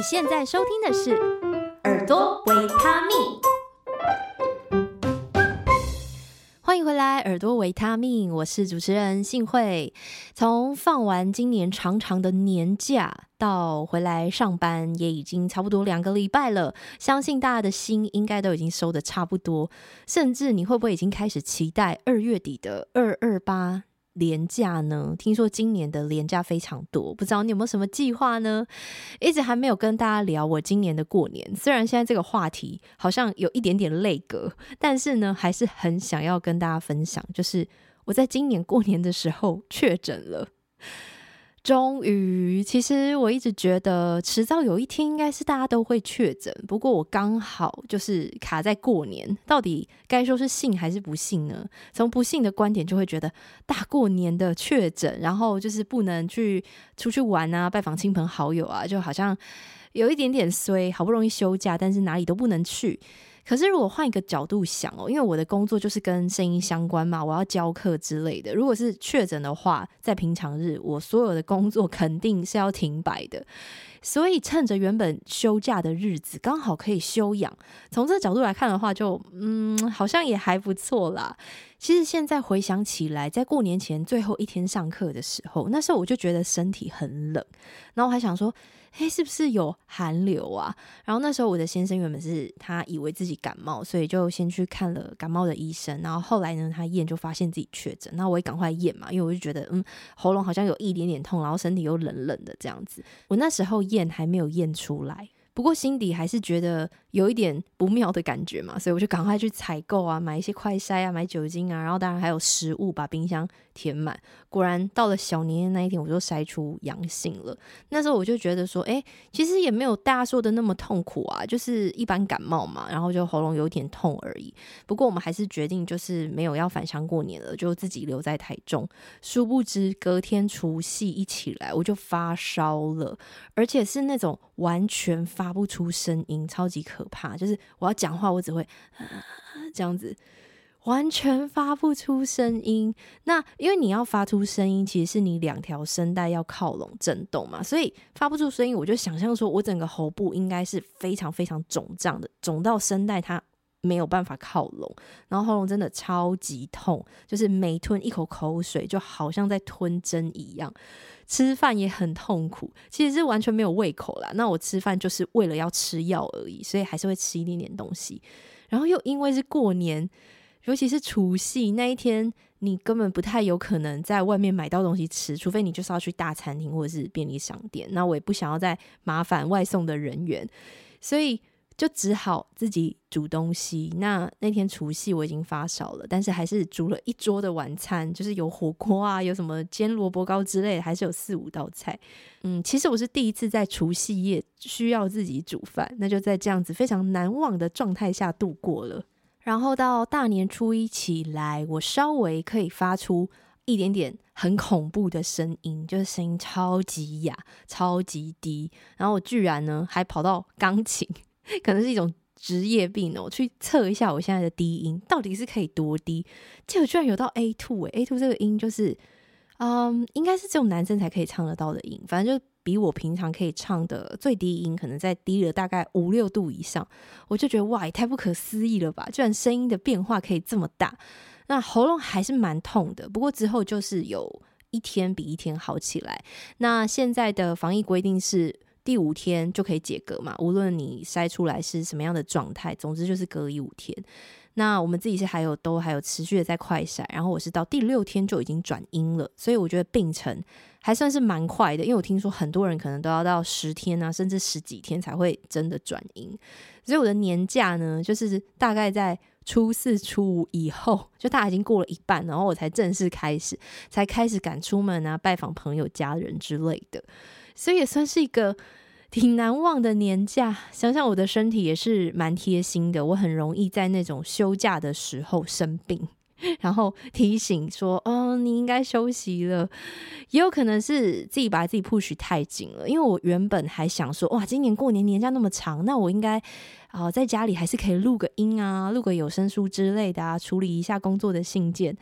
你现在收听的是《耳朵维他命》，欢迎回来，《耳朵维他命》，我是主持人幸慧。从放完今年长长的年假到回来上班，也已经差不多两个礼拜了。相信大家的心应该都已经收的差不多，甚至你会不会已经开始期待二月底的二二八？连假呢？听说今年的连假非常多，不知道你有没有什么计划呢？一直还没有跟大家聊我今年的过年。虽然现在这个话题好像有一点点累格，但是呢，还是很想要跟大家分享，就是我在今年过年的时候确诊了。终于，其实我一直觉得迟早有一天应该是大家都会确诊。不过我刚好就是卡在过年，到底该说是幸还是不幸呢？从不幸的观点就会觉得大过年的确诊，然后就是不能去出去玩啊，拜访亲朋好友啊，就好像有一点点衰。好不容易休假，但是哪里都不能去。可是，如果换一个角度想哦，因为我的工作就是跟声音相关嘛，我要教课之类的。如果是确诊的话，在平常日，我所有的工作肯定是要停摆的。所以，趁着原本休假的日子，刚好可以休养。从这个角度来看的话，就嗯，好像也还不错啦。其实现在回想起来，在过年前最后一天上课的时候，那时候我就觉得身体很冷，然后我还想说。嘿，是不是有寒流啊？然后那时候我的先生原本是他以为自己感冒，所以就先去看了感冒的医生。然后后来呢，他验就发现自己确诊。那我也赶快验嘛，因为我就觉得嗯，喉咙好像有一点点痛，然后身体又冷冷的这样子。我那时候验还没有验出来。不过心底还是觉得有一点不妙的感觉嘛，所以我就赶快去采购啊，买一些快筛啊，买酒精啊，然后当然还有食物，把冰箱填满。果然到了小年夜那一天，我就筛出阳性了。那时候我就觉得说，哎，其实也没有大家说的那么痛苦啊，就是一般感冒嘛，然后就喉咙有点痛而已。不过我们还是决定就是没有要返乡过年了，就自己留在台中。殊不知隔天除夕一起来，我就发烧了，而且是那种完全发不出声音，超级可怕。就是我要讲话，我只会这样子。完全发不出声音，那因为你要发出声音，其实是你两条声带要靠拢震动嘛，所以发不出声音，我就想象说我整个喉部应该是非常非常肿胀的，肿到声带它没有办法靠拢，然后喉咙真的超级痛，就是每吞一口口水就好像在吞针一样，吃饭也很痛苦，其实是完全没有胃口啦。那我吃饭就是为了要吃药而已，所以还是会吃一点点东西，然后又因为是过年。尤其是除夕那一天，你根本不太有可能在外面买到东西吃，除非你就是要去大餐厅或者是便利商店。那我也不想要再麻烦外送的人员，所以就只好自己煮东西。那那天除夕我已经发烧了，但是还是煮了一桌的晚餐，就是有火锅啊，有什么煎萝卜糕之类的，还是有四五道菜。嗯，其实我是第一次在除夕夜需要自己煮饭，那就在这样子非常难忘的状态下度过了。然后到大年初一起来，我稍微可以发出一点点很恐怖的声音，就是声音超级哑、超级低。然后我居然呢还跑到钢琴，可能是一种职业病哦，我去测一下我现在的低音到底是可以多低。结果居然有到 A two 诶，A two 这个音就是，嗯，应该是只有男生才可以唱得到的音，反正就。比我平常可以唱的最低音，可能在低了大概五六度以上，我就觉得哇，也太不可思议了吧！居然声音的变化可以这么大。那喉咙还是蛮痛的，不过之后就是有一天比一天好起来。那现在的防疫规定是第五天就可以解隔嘛，无论你筛出来是什么样的状态，总之就是隔离五天。那我们自己是还有都还有持续的在快筛，然后我是到第六天就已经转阴了，所以我觉得病程还算是蛮快的，因为我听说很多人可能都要到十天啊，甚至十几天才会真的转阴。所以我的年假呢，就是大概在初四、初五以后，就大概已经过了一半，然后我才正式开始，才开始敢出门啊，拜访朋友、家人之类的，所以也算是一个。挺难忘的年假，想想我的身体也是蛮贴心的。我很容易在那种休假的时候生病，然后提醒说：“哦，你应该休息了。”也有可能是自己把自己 push 太紧了，因为我原本还想说：“哇，今年过年年假那么长，那我应该啊、在家里还是可以录个音啊，录个有声书之类的啊，处理一下工作的信件。”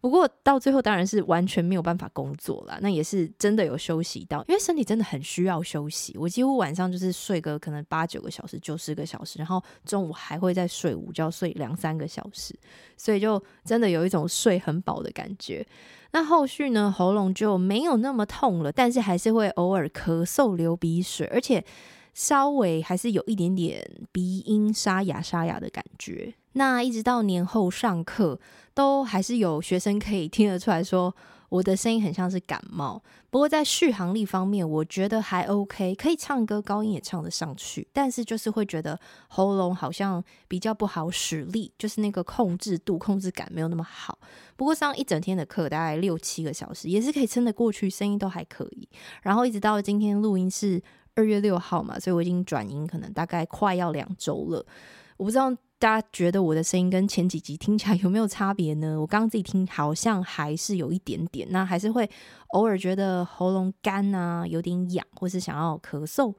不过到最后当然是完全没有办法工作了，那也是真的有休息到，因为身体真的很需要休息。我几乎晚上就是睡个可能八九个小时、九十个小时，然后中午还会再睡午觉，睡两三个小时，所以就真的有一种睡很饱的感觉。那后续呢，喉咙就没有那么痛了，但是还是会偶尔咳嗽、流鼻水，而且稍微还是有一点点鼻音沙哑、沙哑的感觉。那一直到年后上课，都还是有学生可以听得出来说我的声音很像是感冒。不过在续航力方面，我觉得还 OK，可以唱歌，高音也唱得上去。但是就是会觉得喉咙好像比较不好使力，就是那个控制度、控制感没有那么好。不过上一整天的课，大概六七个小时，也是可以撑得过去，声音都还可以。然后一直到今天录音是二月六号嘛，所以我已经转音，可能大概快要两周了。我不知道。大家觉得我的声音跟前几集听起来有没有差别呢？我刚刚自己听好像还是有一点点，那还是会偶尔觉得喉咙干啊，有点痒，或是想要咳嗽。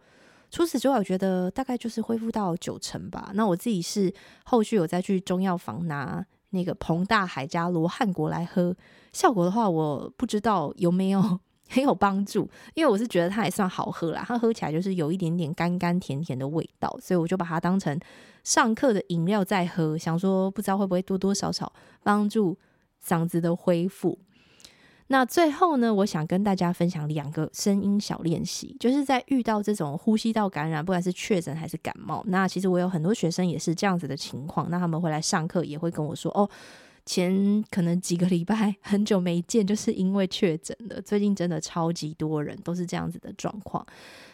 除此之外，我觉得大概就是恢复到九成吧。那我自己是后续有再去中药房拿那个彭大海加罗汉果来喝，效果的话，我不知道有没有。很有帮助，因为我是觉得它还算好喝啦，它喝起来就是有一点点甘甘甜甜的味道，所以我就把它当成上课的饮料在喝，想说不知道会不会多多少少帮助嗓子的恢复。那最后呢，我想跟大家分享两个声音小练习，就是在遇到这种呼吸道感染，不管是确诊还是感冒，那其实我有很多学生也是这样子的情况，那他们会来上课也会跟我说哦。前可能几个礼拜很久没见，就是因为确诊了。最近真的超级多人都是这样子的状况。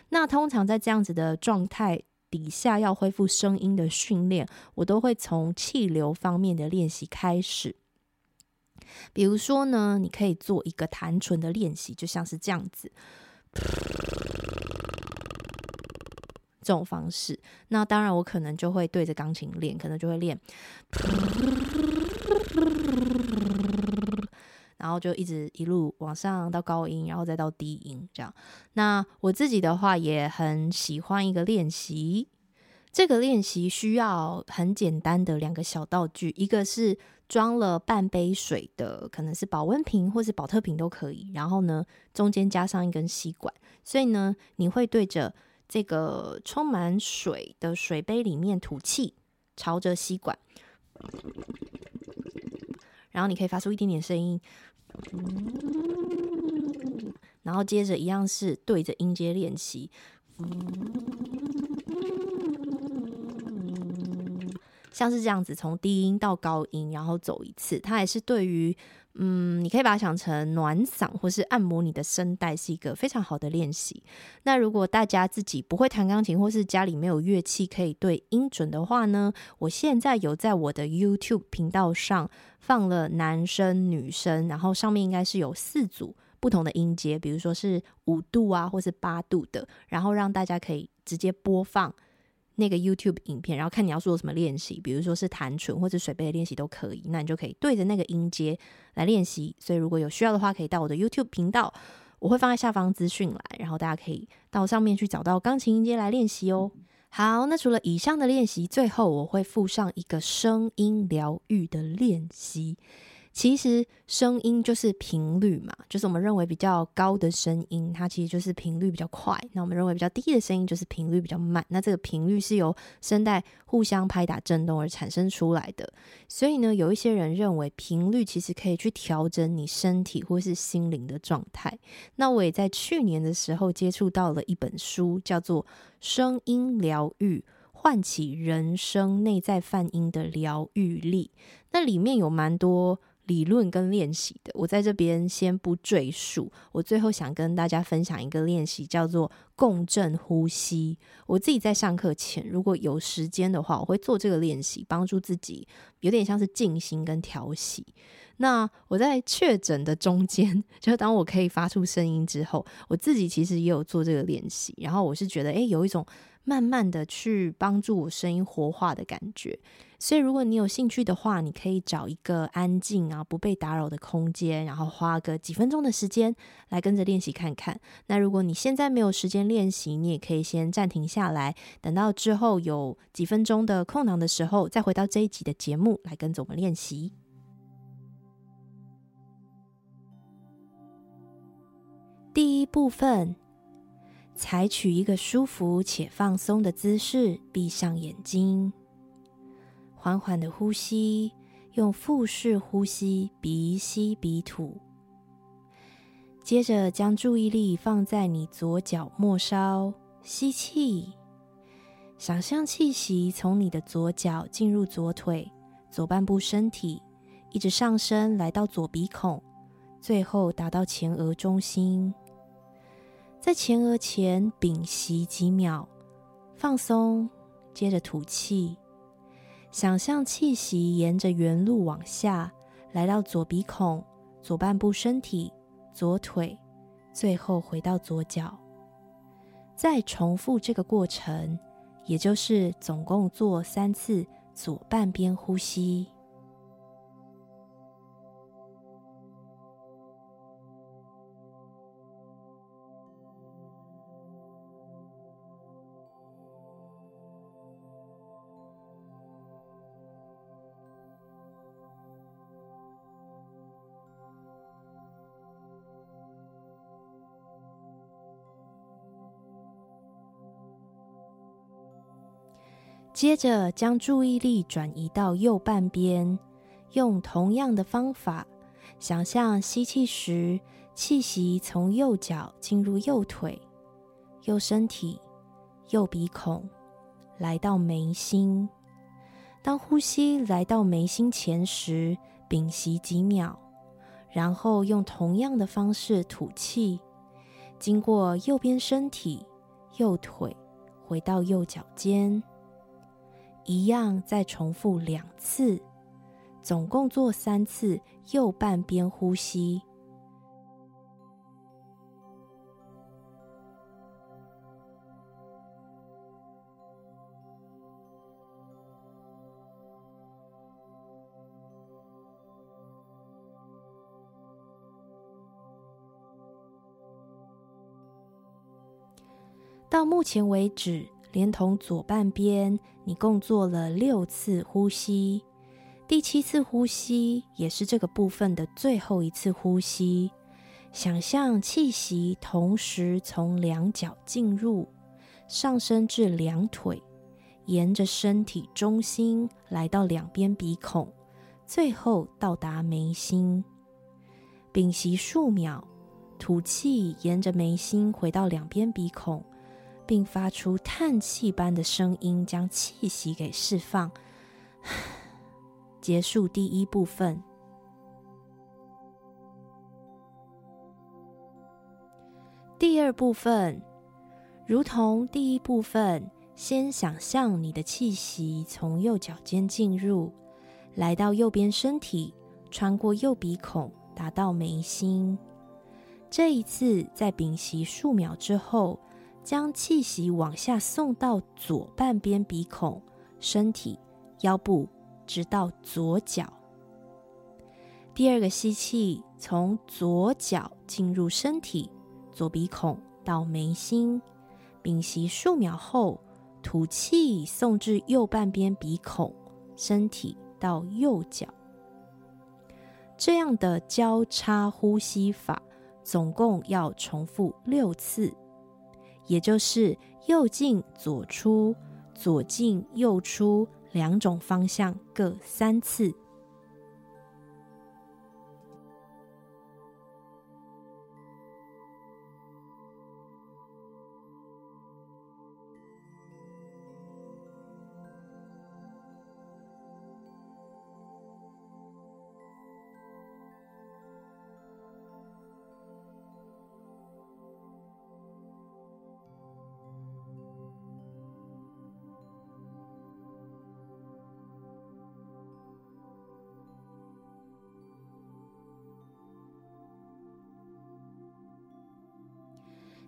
那通常在这样子的状态底下，要恢复声音的训练，我都会从气流方面的练习开始。比如说呢，你可以做一个弹唇的练习，就像是这样子，这种方式。那当然，我可能就会对着钢琴练，可能就会练。然后就一直一路往上到高音，然后再到低音，这样。那我自己的话也很喜欢一个练习，这个练习需要很简单的两个小道具，一个是装了半杯水的，可能是保温瓶或是保特瓶都可以。然后呢，中间加上一根吸管，所以呢，你会对着这个充满水的水杯里面吐气，朝着吸管。然后你可以发出一点点声音，然后接着一样是对着音阶练习，像是这样子从低音到高音，然后走一次，它也是对于。嗯，你可以把它想成暖嗓或是按摩你的声带，是一个非常好的练习。那如果大家自己不会弹钢琴，或是家里没有乐器可以对音准的话呢，我现在有在我的 YouTube 频道上放了男生、女生，然后上面应该是有四组不同的音阶，比如说是五度啊，或是八度的，然后让大家可以直接播放。那个 YouTube 影片，然后看你要做什么练习，比如说是弹唇或者水杯的练习都可以，那你就可以对着那个音阶来练习。所以如果有需要的话，可以到我的 YouTube 频道，我会放在下方资讯栏，然后大家可以到上面去找到钢琴音阶来练习哦。好，那除了以上的练习，最后我会附上一个声音疗愈的练习。其实声音就是频率嘛，就是我们认为比较高的声音，它其实就是频率比较快；那我们认为比较低的声音，就是频率比较慢。那这个频率是由声带互相拍打震动而产生出来的。所以呢，有一些人认为频率其实可以去调整你身体或是心灵的状态。那我也在去年的时候接触到了一本书，叫做《声音疗愈：唤起人生内在泛音的疗愈力》，那里面有蛮多。理论跟练习的，我在这边先不赘述。我最后想跟大家分享一个练习，叫做共振呼吸。我自己在上课前，如果有时间的话，我会做这个练习，帮助自己有点像是静心跟调息。那我在确诊的中间，就当我可以发出声音之后，我自己其实也有做这个练习。然后我是觉得，诶，有一种慢慢的去帮助我声音活化的感觉。所以如果你有兴趣的话你可以找一个安静啊不被打扰的空间然后花个几分钟的时间来跟着练习看看。那如果你现在没有时间练习你也可以先暂停下来等到之后有几分钟的空档的时候再回到这一集的节目来跟着我们练习。第一部分采取一个舒服且放松的姿势闭上眼睛。缓缓的呼吸，用腹式呼吸，鼻吸鼻吐。接着将注意力放在你左脚末梢，吸气，想象气息从你的左脚进入左腿、左半部身体，一直上升来到左鼻孔，最后达到前额中心。在前额前屏息几秒，放松，接着吐气，想象气息沿着原路往下，来到左鼻孔、左半部身体。左腿，最后回到左脚，再重复这个过程，也就是总共做三次左半边呼吸。接着将注意力转移到右半边，用同样的方法，想象吸气时，气息从右脚进入右腿、右身体、右鼻孔，来到眉心。当呼吸来到眉心前时，屏息几秒，然后用同样的方式吐气，经过右边身体、右腿，回到右脚尖。一样，再重复两次，总共做三次右半边呼吸。到目前为止。连同左半边，你共做了六次呼吸。第七次呼吸也是这个部分的最后一次呼吸。想象气息同时从两脚进入，上升至两腿，沿着身体中心来到两边鼻孔，最后到达眉心。屏息数秒，吐气，沿着眉心回到两边鼻孔。并发出叹气般的声音，将气息给释放。结束第一部分。第二部分，如同第一部分，先想象你的气息从右脚尖进入，来到右边身体，穿过右鼻孔，达到眉心。这一次，在屏息数秒之后。将气息往下送到左半边鼻孔、身体、腰部，直到左脚。第二个吸气，从左脚进入身体，左鼻孔到眉心，屏息数秒后，吐气送至右半边鼻孔、身体到右脚。这样的交叉呼吸法，总共要重复六次。也就是右进左出，左进右出，两种方向各三次。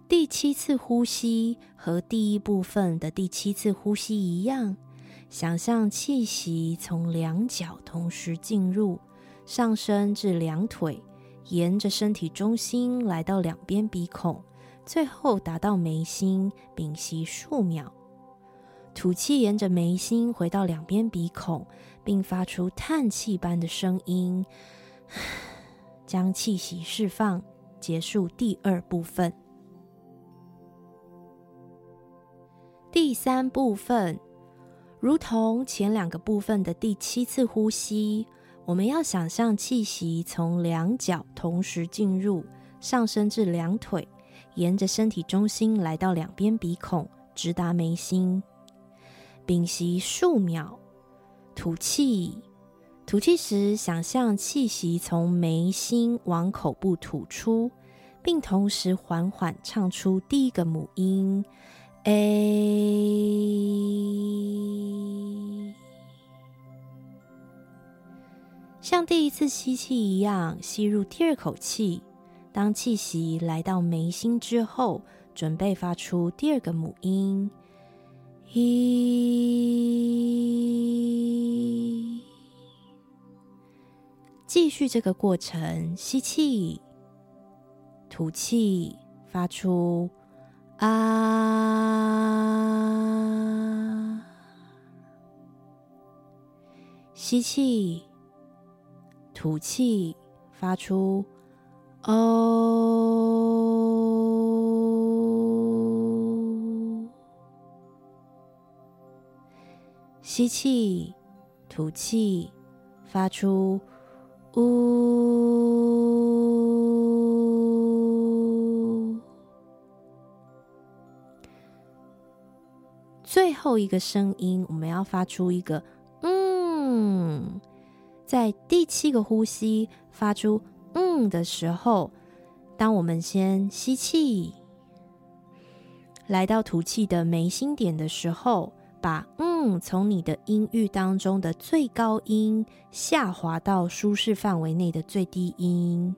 第七次呼吸和第一部分的第七次呼吸一样，想象气息从两脚同时进入，上升至两腿，沿着身体中心来到两边鼻孔，最后达到眉心，屏息数秒，吐气沿着眉心回到两边鼻孔，并发出叹气般的声音，将气息释放。结束第二部分。第三部分，如同前两个部分的第七次呼吸，我们要想象气息从两脚同时进入，上升至两腿，沿着身体中心来到两边鼻孔，直达眉心。屏息数秒，吐气。吐气时，想象气息从眉心往口部吐出，并同时缓缓唱出第一个母音。A，像第一次吸气一样吸入第二口气。当气息来到眉心之后，准备发出第二个母音。一，继续这个过程，吸气，吐气，发出。啊！吸气，吐气，发出哦。吸气，吐气，发出呜。最后一个声音，我们要发出一个“嗯”。在第七个呼吸发出“嗯”的时候，当我们先吸气，来到吐气的眉心点的时候，把“嗯”从你的音域当中的最高音下滑到舒适范围内的最低音。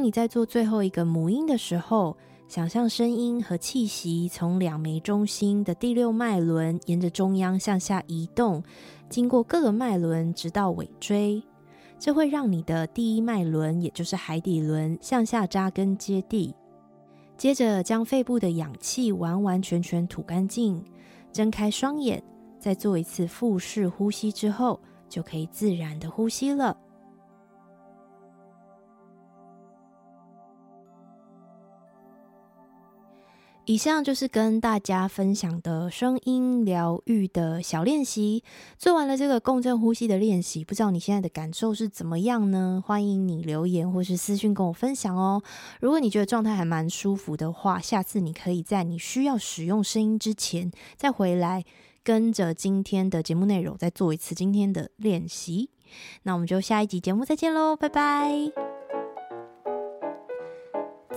当你在做最后一个母音的时候，想象声音和气息从两眉中心的第六脉轮沿着中央向下移动，经过各个脉轮，直到尾椎。这会让你的第一脉轮，也就是海底轮，向下扎根接地。接着，将肺部的氧气完完全全吐干净，睁开双眼，再做一次腹式呼吸之后，就可以自然的呼吸了。以上就是跟大家分享的声音疗愈的小练习。做完了这个共振呼吸的练习，不知道你现在的感受是怎么样呢？欢迎你留言或是私讯跟我分享哦。如果你觉得状态还蛮舒服的话，下次你可以在你需要使用声音之前，再回来跟着今天的节目内容再做一次今天的练习。那我们就下一集节目再见喽，拜拜。